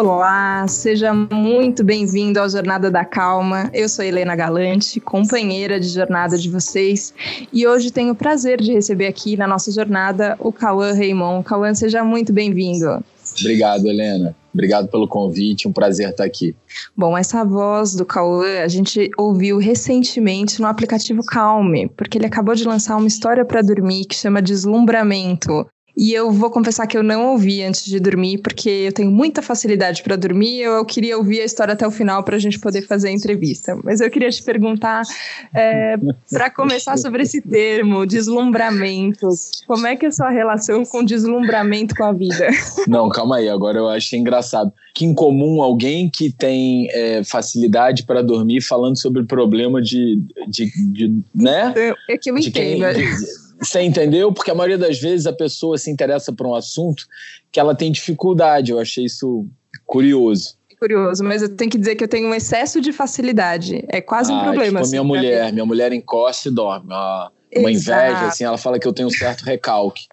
Olá, seja muito bem-vindo ao Jornada da Calma. Eu sou Helena Galante, companheira de jornada de vocês, e hoje tenho o prazer de receber aqui na nossa jornada o Cauã Raymond. Cauã, seja muito bem-vindo. Obrigado, Helena. Obrigado pelo convite, um prazer estar aqui. Bom, essa voz do Cauã a gente ouviu recentemente no aplicativo Calme, porque ele acabou de lançar uma história para dormir que chama Deslumbramento. E eu vou confessar que eu não ouvi antes de dormir, porque eu tenho muita facilidade para dormir. Eu queria ouvir a história até o final para a gente poder fazer a entrevista. Mas eu queria te perguntar, é, para começar sobre esse termo, deslumbramento. Como é que é a sua relação com deslumbramento com a vida? Não, calma aí. Agora eu achei engraçado. Que em comum alguém que tem é, facilidade para dormir falando sobre o problema de, de, de né? É que eu entendo. Quem, de, você entendeu? Porque a maioria das vezes a pessoa se interessa por um assunto que ela tem dificuldade. Eu achei isso curioso. Curioso, mas eu tenho que dizer que eu tenho um excesso de facilidade. É quase ah, um problema. Tipo assim, a minha mulher. Minha mulher encosta e dorme. Uma, uma inveja, assim, ela fala que eu tenho um certo recalque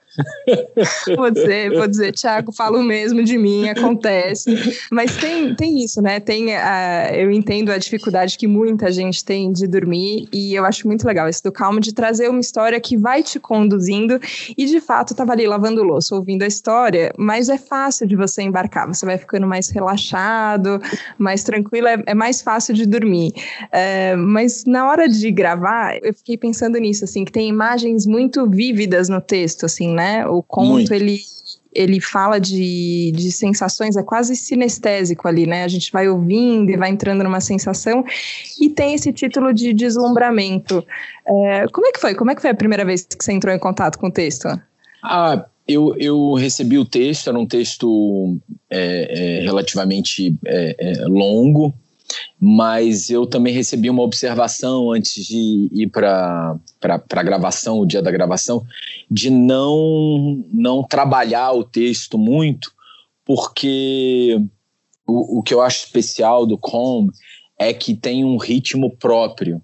vou dizer, vou dizer, Tiago, falo mesmo de mim, acontece. Mas tem, tem isso, né? Tem a, eu entendo a dificuldade que muita gente tem de dormir, e eu acho muito legal esse do Calma de trazer uma história que vai te conduzindo. E de fato, eu tava ali lavando louça, ouvindo a história, mas é fácil de você embarcar, você vai ficando mais relaxado, mais tranquilo, é, é mais fácil de dormir. É, mas na hora de gravar, eu fiquei pensando nisso, assim, que tem imagens muito vívidas no texto, assim, né? Né? O conto, ele ele fala de, de sensações, é quase sinestésico ali, né? A gente vai ouvindo e vai entrando numa sensação e tem esse título de deslumbramento. É, como é que foi? Como é que foi a primeira vez que você entrou em contato com o texto? Ah, eu, eu recebi o texto, era um texto é, é, relativamente é, é, longo, mas eu também recebi uma observação antes de ir para a gravação, o dia da gravação, de não, não trabalhar o texto muito, porque o, o que eu acho especial do Com é que tem um ritmo próprio.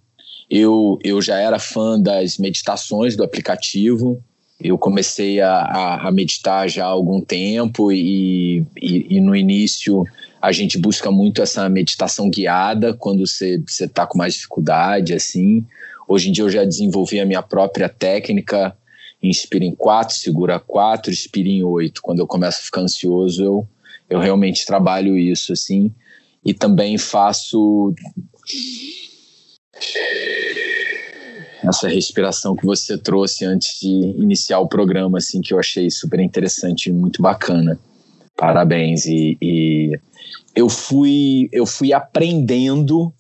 Eu, eu já era fã das meditações do aplicativo, eu comecei a, a, a meditar já há algum tempo e, e, e no início a gente busca muito essa meditação guiada quando você está com mais dificuldade, assim. Hoje em dia eu já desenvolvi a minha própria técnica, inspira em quatro, segura quatro, expira em oito. Quando eu começo a ficar ansioso, eu, eu realmente trabalho isso, assim. E também faço essa respiração que você trouxe antes de iniciar o programa, assim, que eu achei super interessante e muito bacana. Parabéns. E, e eu fui eu fui aprendendo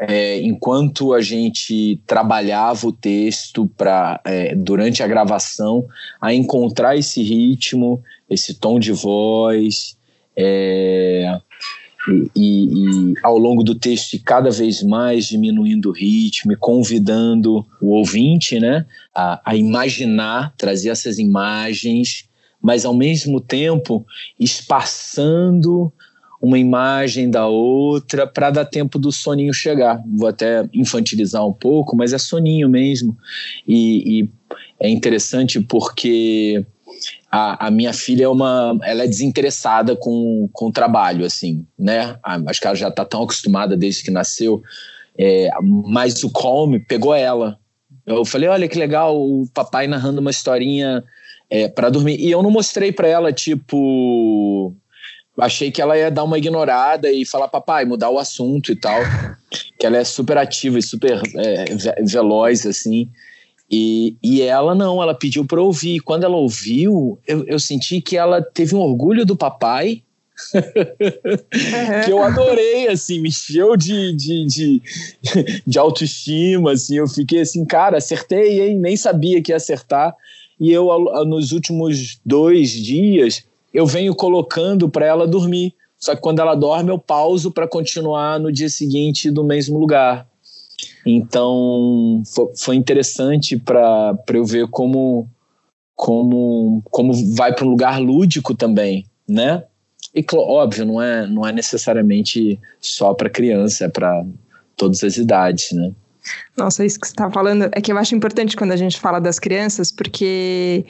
é, enquanto a gente trabalhava o texto para é, durante a gravação a encontrar esse ritmo, esse tom de voz é, e, e, e, ao longo do texto cada vez mais diminuindo o ritmo e convidando o ouvinte né, a, a imaginar, trazer essas imagens, mas ao mesmo tempo espaçando uma imagem da outra para dar tempo do soninho chegar. Vou até infantilizar um pouco, mas é soninho mesmo. E, e é interessante porque a, a, minha filha é uma, ela é desinteressada com, com o trabalho, assim, né? Acho que ela já está tão acostumada desde que nasceu. É, mas o Calm pegou ela. Eu falei, olha que legal, o papai narrando uma historinha é, para dormir. E eu não mostrei para ela, tipo, achei que ela ia dar uma ignorada e falar, papai, mudar o assunto e tal. Que ela é super ativa e super é, veloz, assim. E, e ela não, ela pediu para ouvir. Quando ela ouviu, eu, eu senti que ela teve um orgulho do papai. que eu adorei, assim, me encheu de, de, de, de autoestima, assim, eu fiquei assim, cara, acertei, hein? Nem sabia que ia acertar. E eu, nos últimos dois dias, eu venho colocando para ela dormir. Só que quando ela dorme, eu pauso para continuar no dia seguinte do mesmo lugar. Então, foi interessante para eu ver como, como, como vai para um lugar lúdico também, né? E óbvio, não é, não é necessariamente só para criança, é para todas as idades, né? Nossa, isso que você está falando é que eu acho importante quando a gente fala das crianças, porque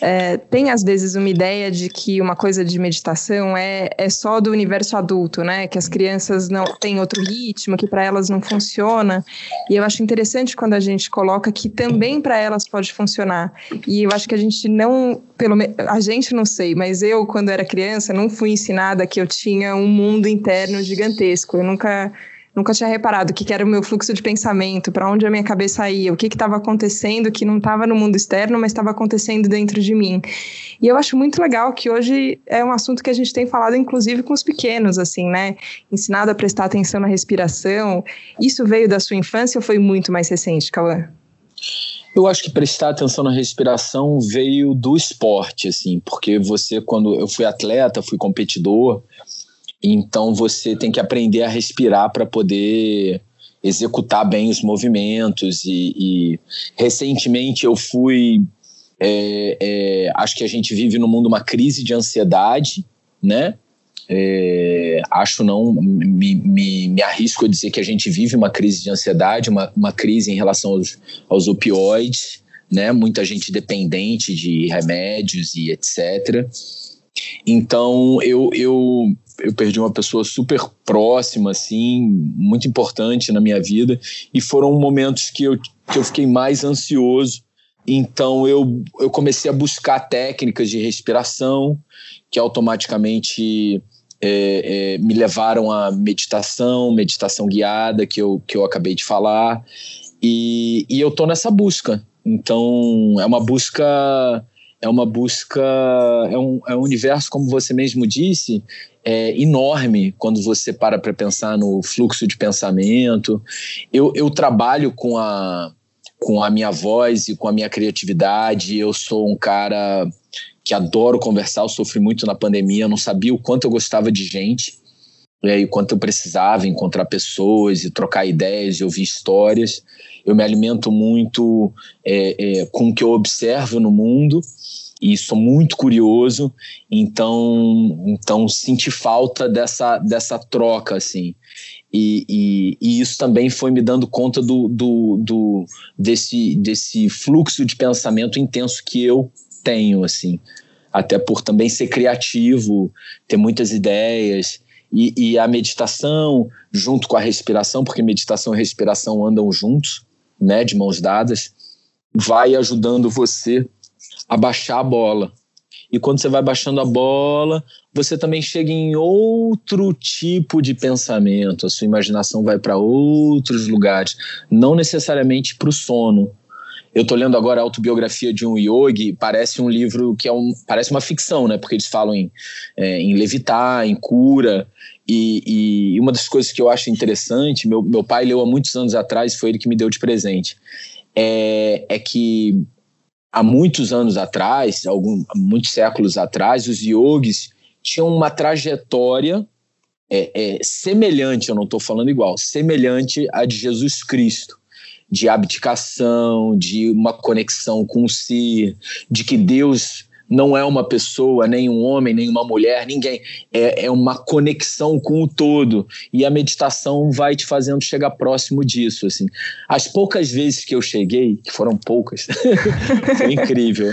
é, tem às vezes uma ideia de que uma coisa de meditação é, é só do universo adulto, né? Que as crianças não têm outro ritmo, que para elas não funciona. E eu acho interessante quando a gente coloca que também para elas pode funcionar. E eu acho que a gente não, pelo a gente não sei, mas eu quando era criança não fui ensinada que eu tinha um mundo interno gigantesco. Eu nunca nunca tinha reparado o que, que era o meu fluxo de pensamento, para onde a minha cabeça ia, o que estava acontecendo que não estava no mundo externo, mas estava acontecendo dentro de mim. E eu acho muito legal que hoje é um assunto que a gente tem falado, inclusive, com os pequenos, assim, né? Ensinado a prestar atenção na respiração. Isso veio da sua infância ou foi muito mais recente, Cauã? Eu acho que prestar atenção na respiração veio do esporte, assim, porque você, quando eu fui atleta, fui competidor, então você tem que aprender a respirar para poder executar bem os movimentos. E, e recentemente eu fui. É, é, acho que a gente vive no mundo uma crise de ansiedade, né? É, acho não, me, me, me, arrisco a dizer que a gente vive uma crise de ansiedade, uma, uma crise em relação aos, aos opioides, né? Muita gente dependente de remédios e etc. Então eu, eu eu perdi uma pessoa super próxima, assim, muito importante na minha vida, e foram momentos que eu, que eu fiquei mais ansioso. Então eu, eu comecei a buscar técnicas de respiração que automaticamente é, é, me levaram à meditação, meditação guiada, que eu, que eu acabei de falar, e, e eu tô nessa busca. Então é uma busca é uma busca, é um, é um universo, como você mesmo disse, é enorme quando você para para pensar no fluxo de pensamento. Eu, eu trabalho com a, com a minha voz e com a minha criatividade. Eu sou um cara que adoro conversar, eu sofri muito na pandemia, não sabia o quanto eu gostava de gente e o quanto eu precisava encontrar pessoas e trocar ideias e ouvir histórias. Eu me alimento muito é, é, com o que eu observo no mundo e sou muito curioso, então então senti falta dessa, dessa troca, assim. E, e, e, isso também foi me dando conta do, do, do, desse, desse fluxo de pensamento intenso que eu tenho, assim. Até por também ser criativo, ter muitas ideias. E, e a meditação, junto com a respiração, porque meditação e respiração andam juntos, né, de mãos dadas, vai ajudando você a baixar a bola. E quando você vai baixando a bola, você também chega em outro tipo de pensamento, a sua imaginação vai para outros lugares, não necessariamente para o sono. Eu estou lendo agora a autobiografia de um yogi, parece um livro que é um, parece uma ficção, né? Porque eles falam em, é, em levitar, em cura. E, e, uma das coisas que eu acho interessante, meu, meu pai leu há muitos anos atrás, foi ele que me deu de presente, é, é que há muitos anos atrás, alguns, muitos séculos atrás, os yogis tinham uma trajetória é, é, semelhante, eu não estou falando igual, semelhante à de Jesus Cristo, de abdicação, de uma conexão com si, de que Deus não é uma pessoa, nem um homem, nem uma mulher, ninguém. É, é uma conexão com o todo. E a meditação vai te fazendo chegar próximo disso. Assim. As poucas vezes que eu cheguei, que foram poucas, foi incrível.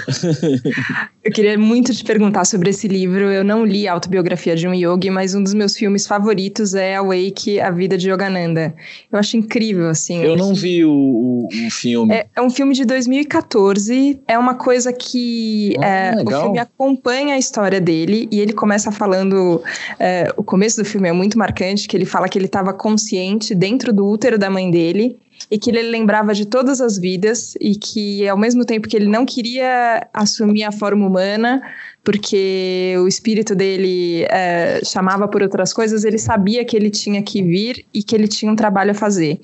eu queria muito te perguntar sobre esse livro. Eu não li a autobiografia de um yogi, mas um dos meus filmes favoritos é Awake, A Vida de Yogananda. Eu acho incrível, assim. Eu não vi o, o, o filme. É, é, um filme de 2014. É uma coisa que... Ah, é, legal. O filme acompanha a história dele e ele começa falando. É, o começo do filme é muito marcante, que ele fala que ele estava consciente dentro do útero da mãe dele e que ele lembrava de todas as vidas e que ao mesmo tempo que ele não queria assumir a forma humana, porque o espírito dele é, chamava por outras coisas, ele sabia que ele tinha que vir e que ele tinha um trabalho a fazer.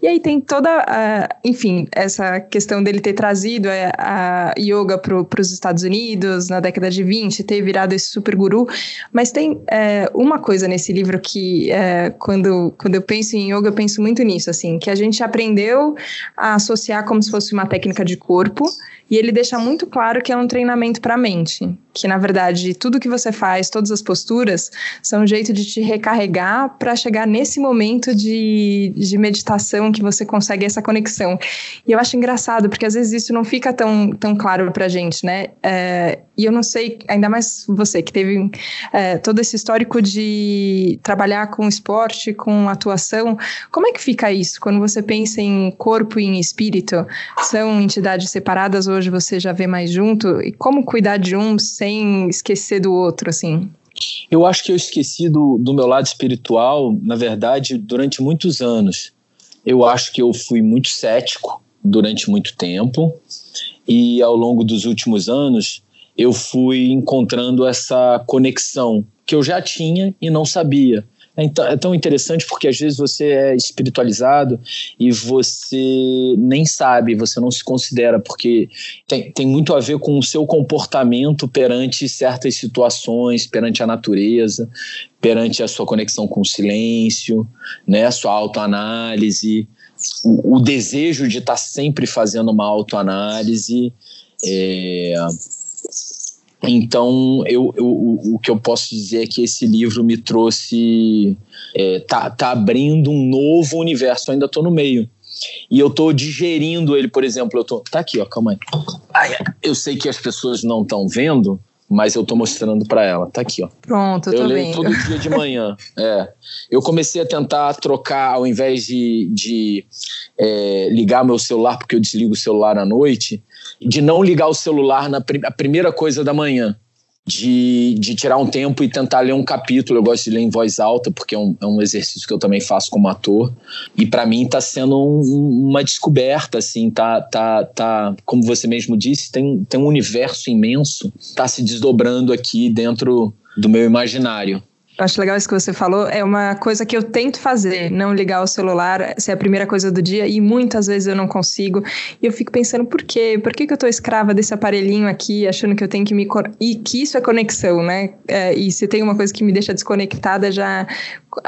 E aí tem toda, uh, enfim, essa questão dele ter trazido a, é, a yoga para os Estados Unidos na década de 20, ter virado esse super guru, mas tem é, uma coisa nesse livro que, é, quando, quando eu penso em yoga, eu penso muito nisso, assim, que a gente aprendeu a associar como se fosse uma técnica de corpo, E ele deixa muito claro que é um treinamento para a mente, que na verdade tudo que você faz, todas as posturas, são um jeito de te recarregar para chegar nesse momento de, de meditação que você consegue essa conexão. E eu acho engraçado, porque às vezes isso não fica tão, tão claro para gente, né? É, e eu não sei, ainda mais você que teve é, todo esse histórico de trabalhar com esporte, com atuação, como é que fica isso quando você pensa em corpo e em espírito? São entidades separadas, hoje você já vê mais junto? E como cuidar de um sem esquecer do outro, assim? Eu acho que eu esqueci do, do meu lado espiritual, na verdade, durante muitos anos. Eu acho que eu fui muito cético durante muito tempo e ao longo dos últimos anos eu fui encontrando essa conexão que eu já tinha e não sabia. É, então, é tão interessante porque às vezes você é espiritualizado e você nem sabe, você não se considera, porque tem, tem muito a ver com o seu comportamento perante certas situações, perante a natureza, perante a sua conexão com o silêncio, né, a sua autoanálise, o, o desejo de estar sempre fazendo uma autoanálise. É, então, eu, eu, o, que eu posso dizer é que esse livro me trouxe. É, tá, tá abrindo um novo universo, eu ainda estou no meio. E eu estou digerindo ele, por exemplo, eu tô. Tá aqui, ó, calma aí. Ai, eu sei que as pessoas não estão vendo, mas eu estou mostrando para ela. Tá aqui, ó. Pronto, eu, eu leio vendo. todo dia de manhã. é. Eu comecei a tentar trocar, ao invés de, de é, ligar meu celular, porque eu desligo o celular à noite, de não ligar o celular na a primeira coisa da manhã. De, de tirar um tempo e tentar ler um capítulo. Eu gosto de ler em voz alta, porque é um, é um exercício que eu também faço como ator. E para mim está sendo um, uma descoberta, assim, tá, tá, tá, como você mesmo disse, tem, tem um universo imenso, está se desdobrando aqui dentro do meu imaginário. Eu acho legal isso que você falou. É uma coisa que eu tento fazer, não ligar o celular, ser a primeira coisa do dia, e muitas vezes eu não consigo. E eu fico pensando, por quê? Por que, que eu tô escrava desse aparelhinho aqui, achando que eu tenho que me. E que isso é conexão, né? É, e se tem uma coisa que me deixa desconectada, já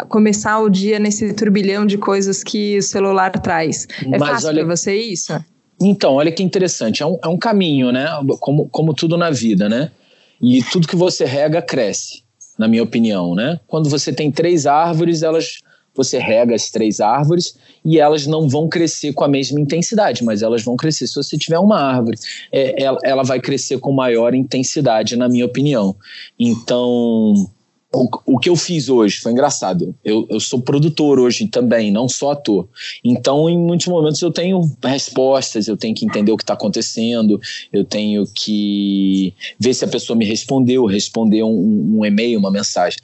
começar o dia nesse turbilhão de coisas que o celular traz. É Mas fácil olha... pra você isso? Então, olha que interessante. É um, é um caminho, né? Como, como tudo na vida, né? E tudo que você rega cresce na minha opinião, né? Quando você tem três árvores, elas você rega as três árvores e elas não vão crescer com a mesma intensidade, mas elas vão crescer. Se você tiver uma árvore, é, ela, ela vai crescer com maior intensidade, na minha opinião. Então, o, o, que eu fiz hoje foi engraçado. Eu, eu sou produtor hoje também, não só ator. Então, em muitos momentos, eu tenho respostas, eu tenho que entender o que está acontecendo, eu tenho que ver se a pessoa me respondeu, responder um, um e-mail, uma mensagem.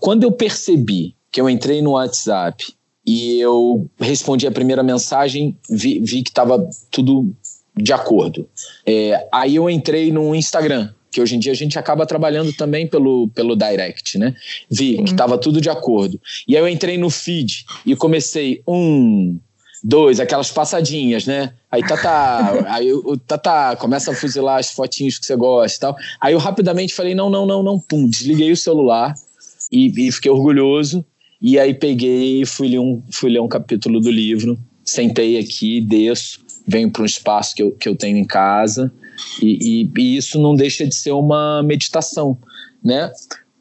Quando eu percebi que eu entrei no WhatsApp e eu respondi a primeira mensagem, vi, vi que estava tudo de acordo. É, aí eu entrei no Instagram que hoje em dia a gente acaba trabalhando também pelo, pelo direct, né? Vi que estava tudo de acordo. E aí eu entrei no feed e comecei um, dois, aquelas passadinhas, né? Aí tá, tá, aí o tá, começa a fuzilar as fotinhos que você gosta e tal. Aí eu rapidamente falei: não, não, não, não, pum, desliguei o celular e, e fiquei orgulhoso. E aí peguei e fui ler um, fui ler um capítulo do livro, sentei aqui, desço, venho para um espaço que eu, que eu tenho em casa e, e, e isso não deixa de ser uma meditação, né?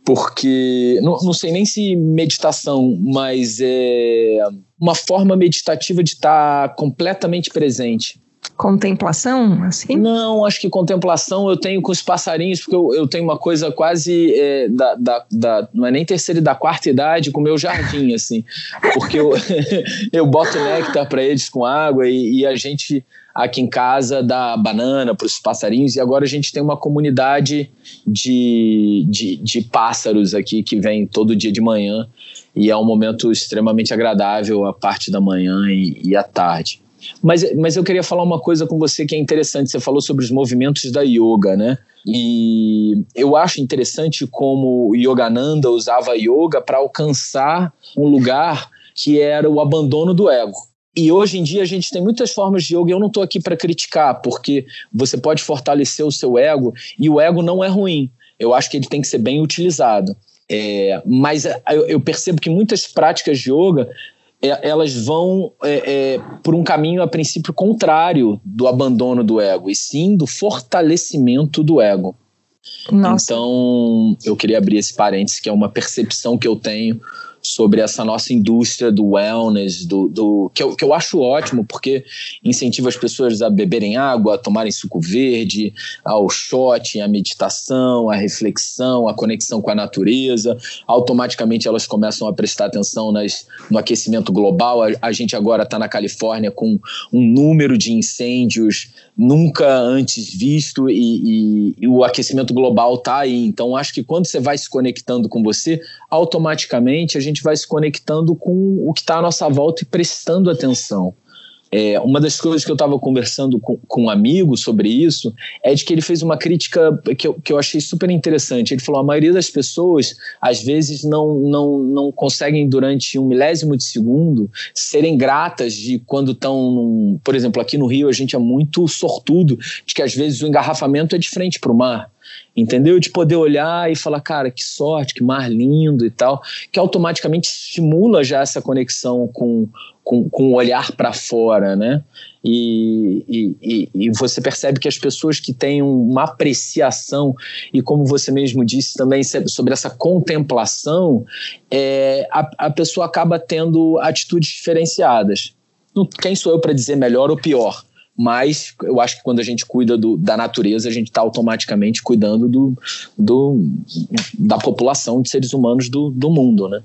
Porque, não, não sei nem se meditação, mas é uma forma meditativa de estar completamente presente contemplação, assim? Não, acho que contemplação eu tenho com os passarinhos, porque eu, eu tenho uma coisa quase é, da, da, da, não é nem terceira e da quarta idade com o meu jardim, assim, porque eu, eu boto néctar para eles com água e, e, a gente aqui em casa dá banana para os passarinhos e agora a gente tem uma comunidade de, de, de pássaros aqui que vem todo dia de manhã e é um momento extremamente agradável a parte da manhã e, e à tarde. Mas, mas eu queria falar uma coisa com você que é interessante. Você falou sobre os movimentos da yoga, né? E eu acho interessante como o Yogananda usava yoga para alcançar um lugar que era o abandono do ego. E hoje em dia a gente tem muitas formas de yoga, e eu não estou aqui para criticar, porque você pode fortalecer o seu ego, e o ego não é ruim. Eu acho que ele tem que ser bem utilizado. É, mas eu, eu percebo que muitas práticas de yoga é, elas vão é, é, por um caminho, a princípio, contrário do abandono do ego, e sim do fortalecimento do ego. Nossa. Então, eu queria abrir esse parênteses, que é uma percepção que eu tenho sobre essa nossa indústria do wellness, do, do que, eu, que eu acho ótimo, porque incentiva as pessoas a beberem água, a tomarem suco verde, ao shot, a meditação, a reflexão, a conexão com a natureza. Automaticamente elas começam a prestar atenção nas, no aquecimento global. A, a gente agora está na Califórnia com um número de incêndios nunca antes visto e, e, e o aquecimento global está aí. Então acho que quando você vai se conectando com você, automaticamente a gente vai se conectando com o que está à nossa volta e prestando atenção. É, uma das coisas que eu estava conversando com, com, um amigo sobre isso é de que ele fez uma crítica que eu, que eu achei super interessante. Ele falou: a maioria das pessoas, às vezes, não, não, não conseguem, durante um milésimo de segundo, serem gratas de quando estão. Por exemplo, aqui no Rio, a gente é muito sortudo de que, às vezes, o engarrafamento é de frente para o mar entendeu? De poder olhar e falar, cara, que sorte, que mar lindo e tal, que automaticamente estimula já essa conexão com, com, com o olhar para fora, né? E, e, e, você percebe que as pessoas que têm uma apreciação e como você mesmo disse também sobre essa contemplação, é, a, a pessoa acaba tendo atitudes diferenciadas. Quem sou eu para dizer melhor ou pior? Mas eu acho que quando a gente cuida do, da natureza, a gente está automaticamente cuidando do, do, da população de seres humanos do, do mundo, né?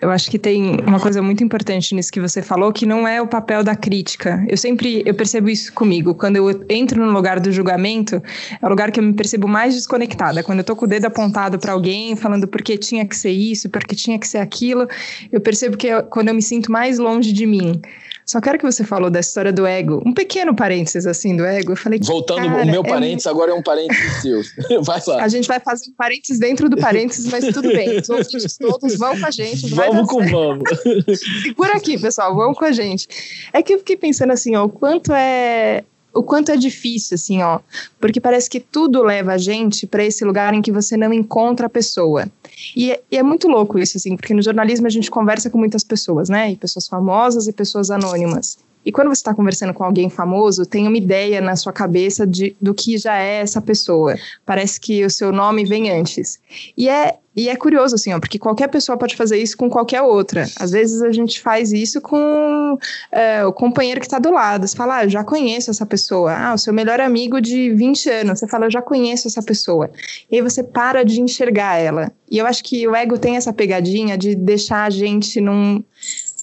Eu acho que tem uma coisa muito importante nisso que você falou, que não é o papel da crítica. Eu sempre eu percebo isso comigo. Quando eu entro no lugar do julgamento, é o lugar que eu me percebo mais desconectada. Quando eu tô com o dedo apontado para alguém, falando porque tinha que ser isso, porque tinha que ser aquilo, eu percebo que é quando eu me sinto mais longe de mim. Só quero que você falou da história do ego. Um pequeno parênteses assim do ego. Eu falei Voltando, cara, o meu é parênteses é... agora é um parênteses seu. vai lá. A gente vai fazer um parênteses dentro do parênteses, mas tudo bem. Os ouvintes todos vão com a gente. Vamos com vamos. Segura aqui, pessoal. Vamos com a gente. É que eu fiquei pensando assim, ó, o quanto é o quanto é difícil, assim, ó, porque parece que tudo leva a gente para esse lugar em que você não encontra a pessoa. E é, e é, muito louco isso, assim, porque no jornalismo a gente conversa com muitas pessoas, né? E pessoas famosas e pessoas anônimas. E quando você está conversando com alguém famoso, tem uma ideia na sua cabeça de, do que já é essa pessoa. Parece que o seu nome vem antes. E é, e é curioso, assim, ó, porque qualquer pessoa pode fazer isso com qualquer outra. Às vezes a gente faz isso com é, o companheiro que está do lado. Você fala, ah, já conheço essa pessoa. Ah, o seu melhor amigo de 20 anos. Você fala, eu já conheço essa pessoa. E aí você para de enxergar ela. E eu acho que o ego tem essa pegadinha de deixar a gente num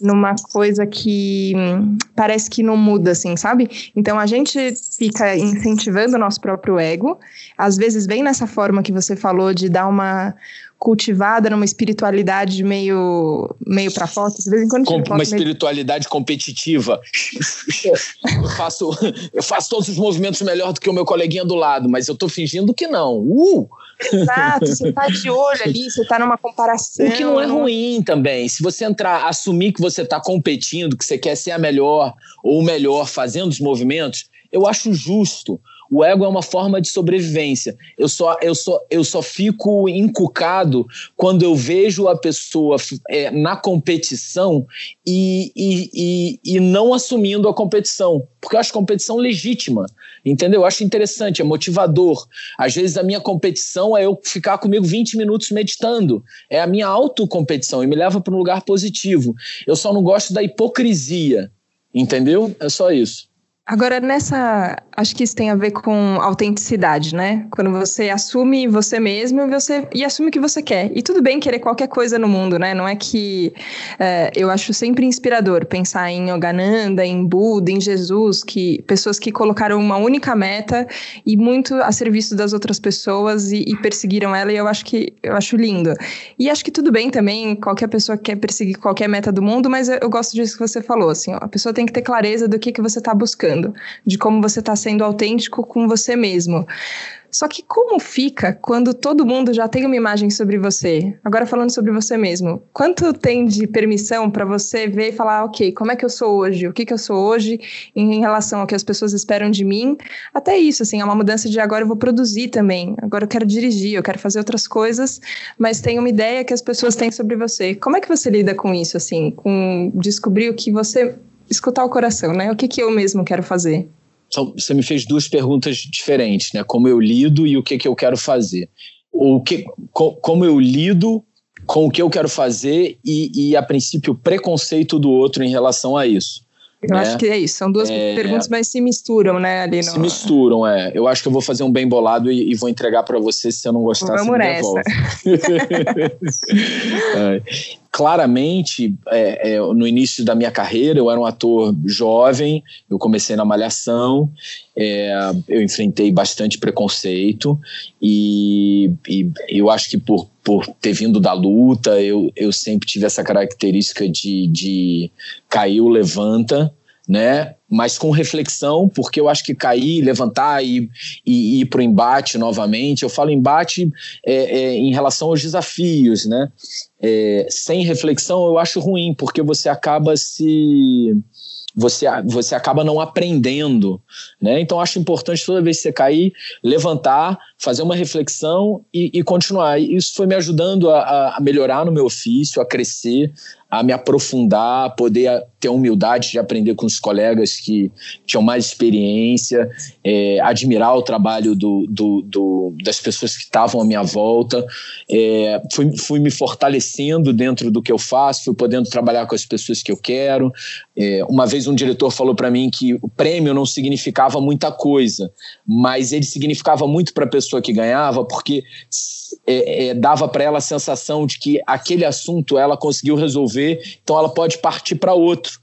numa coisa que hum, parece que não muda, assim, sabe? Então a gente fica incentivando o nosso próprio ego, às vezes vem nessa forma que você falou de dar uma cultivada numa espiritualidade meio meio para fora, de vez em quando Com, uma meio... espiritualidade competitiva. eu faço eu faço todos os movimentos melhor do que o meu coleguinha do lado, mas eu tô fingindo que não. Uh! Exato, você tá de olho ali, você tá numa comparação. O que não é ruim também. Se você entrar, assumir que você tá competindo, que você quer ser a melhor ou o melhor fazendo os movimentos, eu acho justo. O ego é uma forma de sobrevivência. Eu só, eu só, eu só fico encucado quando eu vejo a pessoa é, na competição e, e, e, e, não assumindo a competição. Porque eu acho competição legítima, entendeu? Eu acho interessante, é motivador. Às vezes a minha competição é eu ficar comigo 20 minutos meditando. É a minha autocompetição e me leva para um lugar positivo. Eu só não gosto da hipocrisia, entendeu? É só isso. Agora, nessa. Acho que isso tem a ver com autenticidade, né? Quando você assume você mesmo você, e assume o que você quer. E tudo bem querer qualquer coisa no mundo, né? Não é que. É, eu acho sempre inspirador pensar em Yogananda, em Buda, em Jesus, que pessoas que colocaram uma única meta e muito a serviço das outras pessoas e, e perseguiram ela, e eu acho que eu acho lindo. E acho que tudo bem também, qualquer pessoa quer perseguir qualquer meta do mundo, mas eu, eu gosto disso que você falou, assim, ó, a pessoa tem que ter clareza do que, que você está buscando de como você está sendo autêntico com você mesmo. Só que como fica quando todo mundo já tem uma imagem sobre você? Agora falando sobre você mesmo, quanto tem de permissão para você ver e falar, ok, como é que eu sou hoje? O que, que eu sou hoje em relação ao que as pessoas esperam de mim? Até isso, assim, é uma mudança de agora eu vou produzir também. Agora eu quero dirigir, eu quero fazer outras coisas, mas tem uma ideia que as pessoas têm sobre você. Como é que você lida com isso, assim, com descobrir o que você escutar o coração, né? O que, que eu mesmo quero fazer? Você me fez duas perguntas diferentes, né? Como eu lido e o que, que eu quero fazer. O que, co, como eu lido com o que eu quero fazer e, e, a princípio, o preconceito do outro em relação a isso. Eu né? acho que é isso. São duas é, perguntas, mas se misturam, né? Ali no... Se misturam, é. Eu acho que eu vou fazer um bem bolado e, e vou entregar para você. Se eu não gostar, Vamos você me devolve. é. Claramente, é, é, no início da minha carreira, eu era um ator jovem, eu comecei na Malhação, é, eu enfrentei bastante preconceito e, e eu acho que por, por ter vindo da luta, eu, eu sempre tive essa característica de, de caiu, levanta, né? Mas com reflexão, porque eu acho que cair, levantar e, e, ir para o embate novamente. Eu falo embate é, é, em relação aos desafios, né? É, sem reflexão eu acho ruim, porque você acaba se você, você acaba não aprendendo, né? Então acho importante toda vez que você cair, levantar, fazer uma reflexão e, e continuar. Isso foi me ajudando a, a, melhorar no meu ofício, a crescer, a me aprofundar, poder ter a humildade de aprender com os colegas que tinham mais experiência, é, admirar o trabalho do, do, do, das pessoas que estavam à minha volta. É, fui, fui me fortalecendo dentro do que eu faço, fui podendo trabalhar com as pessoas que eu quero. É, uma vez um diretor falou para mim que o prêmio não significava muita coisa, mas ele significava muito para a pessoa que ganhava, porque é, é, dava para ela a sensação de que aquele assunto ela conseguiu resolver, então ela pode partir para outro.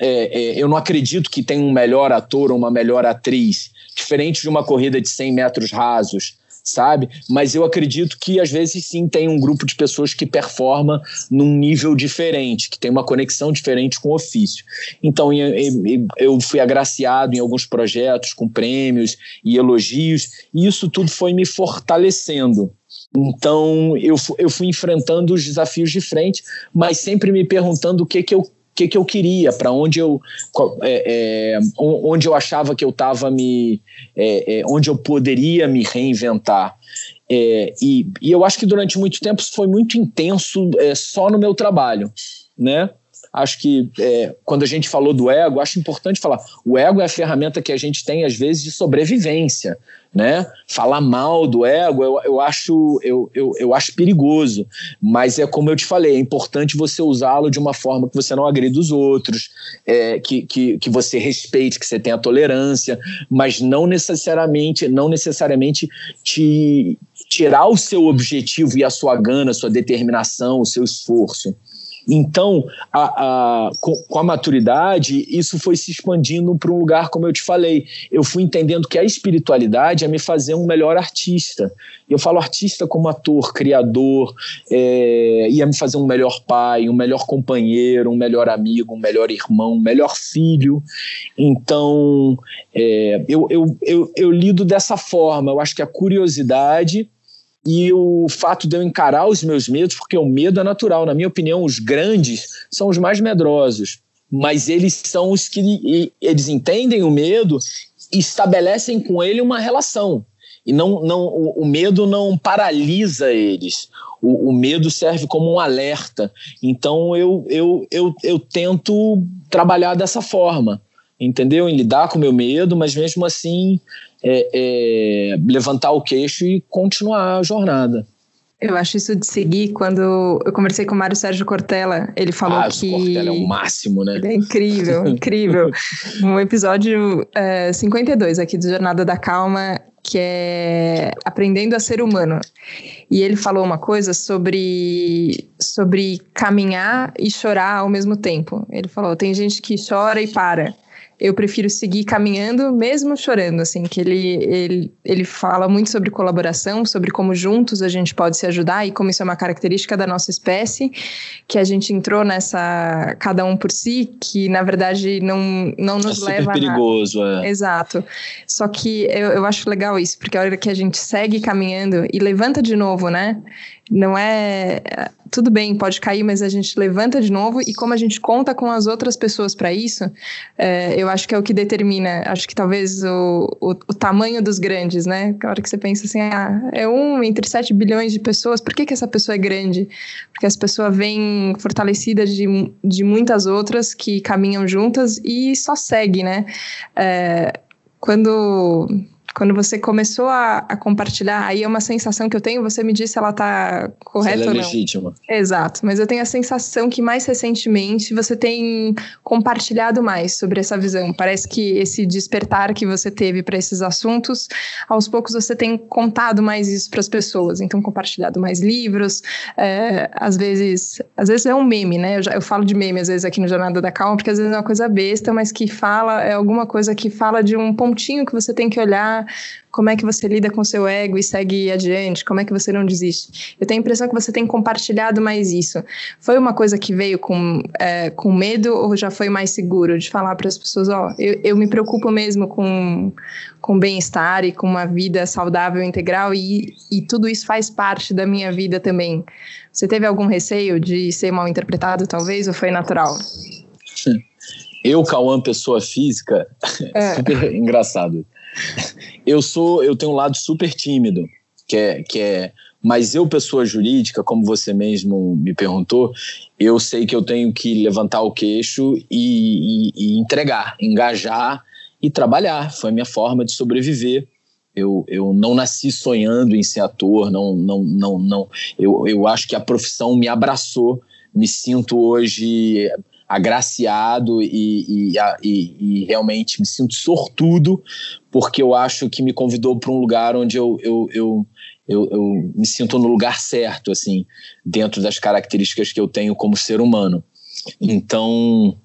É, é, eu não acredito que tenha um melhor ator ou uma melhor atriz, diferente de uma corrida de 100 metros rasos sabe? Mas eu acredito que às vezes sim tem um grupo de pessoas que performa num nível diferente, que tem uma conexão diferente com o ofício. Então eu fui agraciado em alguns projetos com prêmios e elogios, e isso tudo foi me fortalecendo. Então eu, eu fui enfrentando os desafios de frente, mas sempre me perguntando o que, que eu que, que eu queria, para onde eu é, é, onde eu achava que eu estava me é, é, onde eu poderia me reinventar. É, e, e, eu acho que durante muito tempo foi muito intenso é, só no meu trabalho, né? Acho que é, quando a gente falou do ego, acho importante falar, o ego é a ferramenta que a gente tem às vezes de sobrevivência, né? Falar mal do ego eu, eu, acho, eu, eu, eu acho perigoso, mas é como eu te falei, é importante você usá-lo de uma forma que você não agrida os outros, é, que, que, que você respeite, que você tenha tolerância, mas não necessariamente, não necessariamente te tirar o seu objetivo e a sua gana, a sua determinação, o seu esforço. Então, a, a, com, com, a maturidade, isso foi se expandindo para um lugar, como eu te falei. Eu fui entendendo que a espiritualidade é me fazer um melhor artista. Eu falo artista como ator, criador, é, ia me fazer um melhor pai, um melhor companheiro, um melhor amigo, um melhor irmão, um melhor filho. Então, é, eu, eu, eu, eu lido dessa forma. Eu acho que a curiosidade e o fato de eu encarar os meus medos, porque o medo é natural. Na minha opinião, os grandes são os mais medrosos, mas eles são os que eles entendem o medo e estabelecem com ele uma relação. E não, não, o, o medo não paralisa eles. O, o, medo serve como um alerta. Então eu, eu, eu, eu tento trabalhar dessa forma, entendeu? Em lidar com o meu medo, mas mesmo assim é, é, levantar o queixo e continuar a jornada. Eu acho isso de seguir. Quando eu conversei com o Mário Sérgio Cortella, ele falou ah, que. Cortella é o máximo, né? Ele é incrível, incrível. um episódio é, 52 aqui do Jornada da Calma, que é Aprendendo a Ser Humano. E ele falou uma coisa sobre, sobre caminhar e chorar ao mesmo tempo. Ele falou: tem gente que chora e para. Eu prefiro seguir caminhando, mesmo chorando, assim, que ele, ele, ele fala muito sobre colaboração, sobre como juntos a gente pode se ajudar e como isso é uma característica da nossa espécie, que a gente entrou nessa cada um por si, que na verdade não, não nos é leva super perigoso, a é. Exato. Só que eu, eu acho legal isso, porque a hora que a gente segue caminhando e levanta de novo, né? não é. Tudo bem, pode cair, mas a gente levanta de novo e como a gente conta com as outras pessoas para isso, é, eu acho que é o que determina, acho que talvez o, o, o, tamanho dos grandes, né? A hora que você pensa assim, ah, é um entre 7 bilhões de pessoas, por que, que essa pessoa é grande? Porque essa pessoa vem fortalecida de, de muitas outras que caminham juntas e só segue, né? É, quando quando você começou a, a, compartilhar, aí é uma sensação que eu tenho, você me disse se ela está correta ela é ou não. legítima. Exato, mas eu tenho a sensação que mais recentemente você tem compartilhado mais sobre essa visão. Parece que esse despertar que você teve para esses assuntos, aos poucos você tem contado mais isso para as pessoas, então compartilhado mais livros, é, às vezes, às vezes é um meme, né? Eu, já, eu falo de meme às vezes aqui no Jornada da Calma, porque às vezes é uma coisa besta, mas que fala, é alguma coisa que fala de um pontinho que você tem que olhar como é que você lida com seu ego e segue adiante, como é que você não desiste. Eu tenho a impressão que você tem compartilhado mais isso. Foi uma coisa que veio com, é, com medo ou já foi mais seguro de falar para as pessoas, ó, oh, eu, eu me preocupo mesmo com, com bem-estar e com uma vida saudável integral e, e tudo isso faz parte da minha vida também. Você teve algum receio de ser mal interpretado, talvez, ou foi natural? Eu, Cauã, pessoa física, é. super engraçado eu sou, eu tenho um lado super tímido, que é, que é, mas eu pessoa jurídica, como você mesmo me perguntou, eu sei que eu tenho que levantar o queixo e, e, e entregar, engajar e trabalhar. Foi a minha forma de sobreviver. Eu, eu não nasci sonhando em ser ator, não, não, não, não. Eu, eu acho que a profissão me abraçou. Me sinto hoje agraciado e, e, e, e, realmente me sinto sortudo, porque eu acho que me convidou para um lugar onde eu, eu, eu, eu, eu me sinto no lugar certo, assim, dentro das características que eu tenho como ser humano. Então,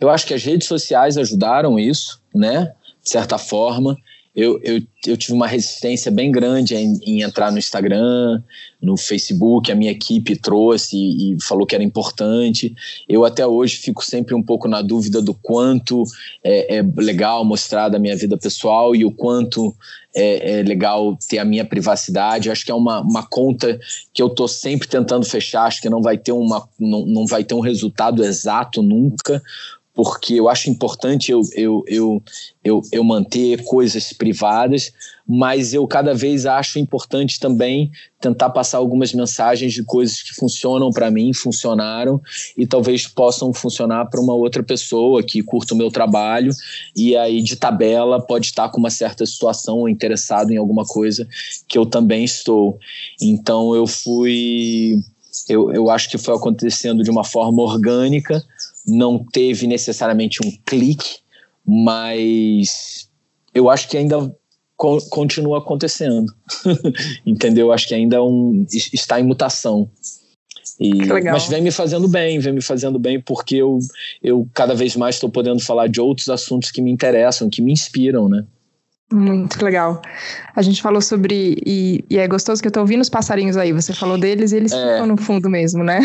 eu acho que as redes sociais ajudaram isso, né? De certa forma eu, eu, eu tive uma resistência bem grande em, em, entrar no Instagram, no Facebook, a minha equipe trouxe e, e, falou que era importante. Eu até hoje fico sempre um pouco na dúvida do quanto é, é legal mostrar da minha vida pessoal e o quanto é, é legal ter a minha privacidade. Acho que é uma, uma conta que eu estou sempre tentando fechar, acho que não vai ter, uma, não, não vai ter um resultado exato nunca, porque eu acho importante eu, eu, eu, eu, eu manter coisas privadas, mas eu cada vez acho importante também tentar passar algumas mensagens de coisas que funcionam para mim, funcionaram e talvez possam funcionar para uma outra pessoa que curta o meu trabalho e aí de tabela pode estar com uma certa situação ou interessado em alguma coisa que eu também estou. Então eu fui. Eu, eu acho que foi acontecendo de uma forma orgânica, não teve necessariamente um clique, mas eu acho que ainda co continua acontecendo. Entendeu? Acho que ainda é um, está em mutação. E, mas vem me fazendo bem, vem me fazendo bem porque eu, eu cada vez mais estou podendo falar de outros assuntos que me interessam, que me inspiram, né? Muito legal. A gente falou sobre. E, e é gostoso que eu estou ouvindo os passarinhos aí. Você falou deles e eles é, ficam no fundo mesmo, né?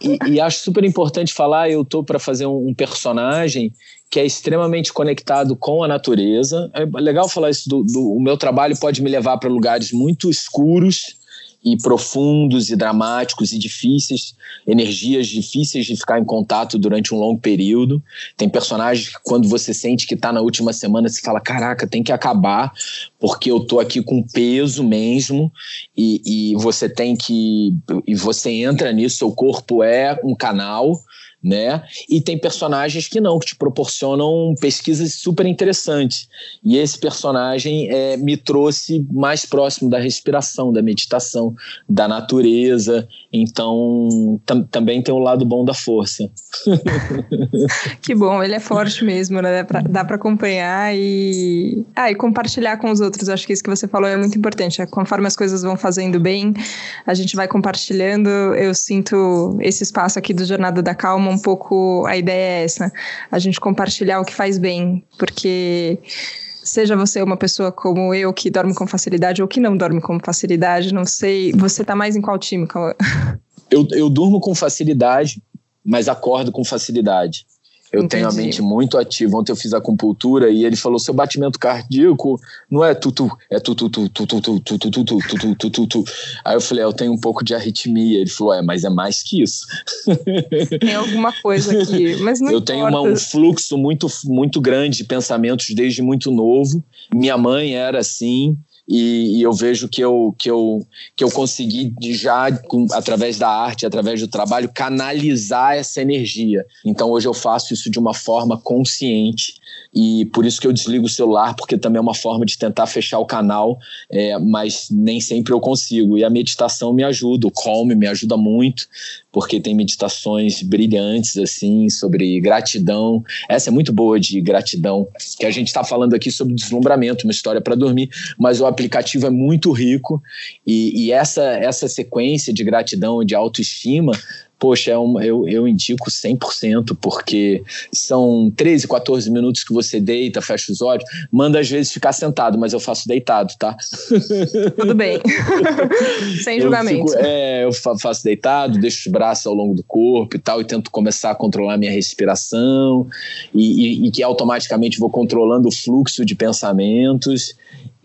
E, e, e acho super importante falar: eu estou para fazer um, um, personagem que é extremamente conectado com a natureza. É legal falar isso: do, do o meu trabalho pode me levar para lugares muito escuros e profundos e dramáticos e difíceis, energias difíceis de ficar em contato durante um longo período. Tem personagens que quando você sente que está na última semana, você fala, caraca, tem que acabar, porque eu tô aqui com peso mesmo, e, e você tem que. E você entra nisso, seu corpo é um canal né? E tem personagens que não, que te proporcionam pesquisas super interessantes. E esse personagem é, me trouxe mais próximo da respiração, da meditação, da natureza. Então, tam também tem o lado bom da força. que bom, ele é forte mesmo, né? Dá para acompanhar e, ah, e compartilhar com os outros. Acho que isso que você falou é muito importante. É, conforme as coisas vão fazendo bem, a gente vai compartilhando. Eu sinto esse espaço aqui do Jornada da Calma um pouco a ideia é essa, a gente compartilhar o que faz bem, porque seja você uma pessoa como eu que dorme com facilidade ou que não dorme com facilidade, não sei, você tá mais em qual time? Eu, eu durmo com facilidade, mas acordo com facilidade. Eu Entendi. tenho a mente muito ativa. Ontem eu fiz acupuntura e ele falou: seu batimento cardíaco não é tutu, é tutu, tutu, tutu, tutu, tutu, tutu, tutu, tutu. Aí eu falei: eu tenho um pouco de arritmia. Ele falou: é, mas é mais que isso. Tem alguma coisa aqui, mas não Eu tenho uma, um fluxo muito, muito grande de pensamentos desde muito novo. Minha mãe era assim e, e, eu vejo que eu, que eu, que eu consegui já, com, através da arte, através do trabalho, canalizar essa energia. Então hoje eu faço isso de uma forma consciente e por isso que eu desligo o celular, porque também é uma forma de tentar fechar o canal, é, mas nem sempre eu consigo. E a meditação me ajuda, o calm me ajuda muito, porque tem meditações brilhantes, assim, sobre gratidão. Essa é muito boa de gratidão, que a gente está falando aqui sobre deslumbramento, uma história para dormir, mas o aplicativo é muito rico e, e essa, essa sequência de gratidão e de autoestima poxa, é um, eu, eu indico 100%, porque são 13, 14 minutos que você deita, fecha os olhos, manda às vezes ficar sentado, mas eu faço deitado, tá? Tudo bem. Sem julgamento. Eu, fico, é, eu faço deitado, deixo os braços ao longo do corpo e tal, e tento começar a controlar minha respiração, e, e, e que automaticamente vou controlando o fluxo de pensamentos.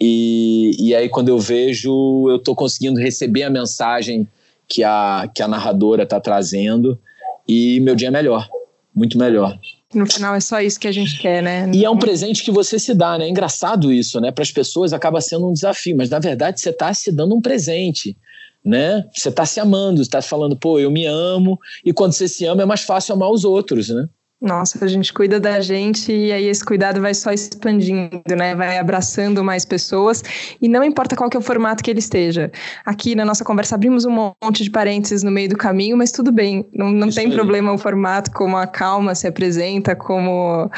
E, e aí, quando eu vejo, eu estou conseguindo receber a mensagem que a, que a narradora está trazendo e meu dia é melhor, muito melhor. No final é só isso que a gente quer, né? E é um presente que você se dá, né? É engraçado isso, né? Para as pessoas acaba sendo um desafio, mas na verdade você está se dando um presente, né? Você está se amando, está falando, pô, eu me amo, e quando você se ama é mais fácil amar os outros, né? Nossa, a gente cuida da gente e aí esse cuidado vai só expandindo, né? Vai abraçando mais pessoas e não importa qual que é o formato que ele esteja. Aqui na nossa conversa abrimos um monte de parênteses no meio do caminho, mas tudo bem, não, não tem problema o formato, como a calma se apresenta, como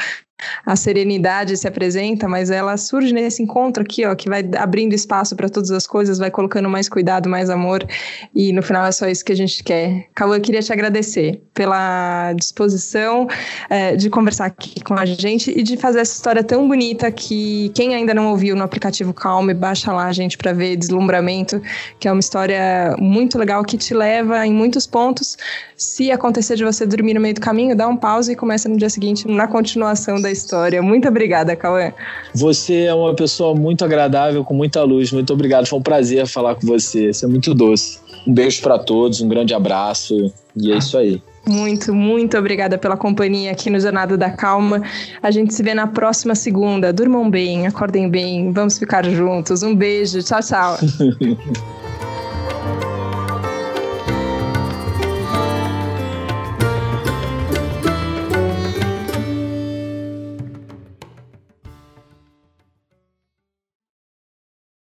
a serenidade se apresenta, mas ela surge nesse encontro aqui, ó, que vai abrindo espaço para todas as coisas, vai colocando mais cuidado, mais amor, e no final é só isso que a gente quer. Cauã, eu queria te agradecer pela disposição é, de conversar aqui com a gente e de fazer essa história tão bonita que quem ainda não ouviu no aplicativo Calme, baixa lá, gente, para ver Deslumbramento, que é uma história muito legal que te leva em muitos pontos. Se acontecer de você dormir no meio do caminho, dá um pause e começa no dia seguinte na continuação da da história. Muito obrigada, Cauã. Você é uma pessoa muito agradável, com muita luz. Muito obrigado. Foi um prazer falar com você. Você é muito doce. Um beijo para todos, um grande abraço. E é isso aí. Muito, muito obrigada pela companhia aqui no Jornada da Calma. A gente se vê na próxima segunda. Durmam bem, acordem bem, vamos ficar juntos. Um beijo, tchau, tchau.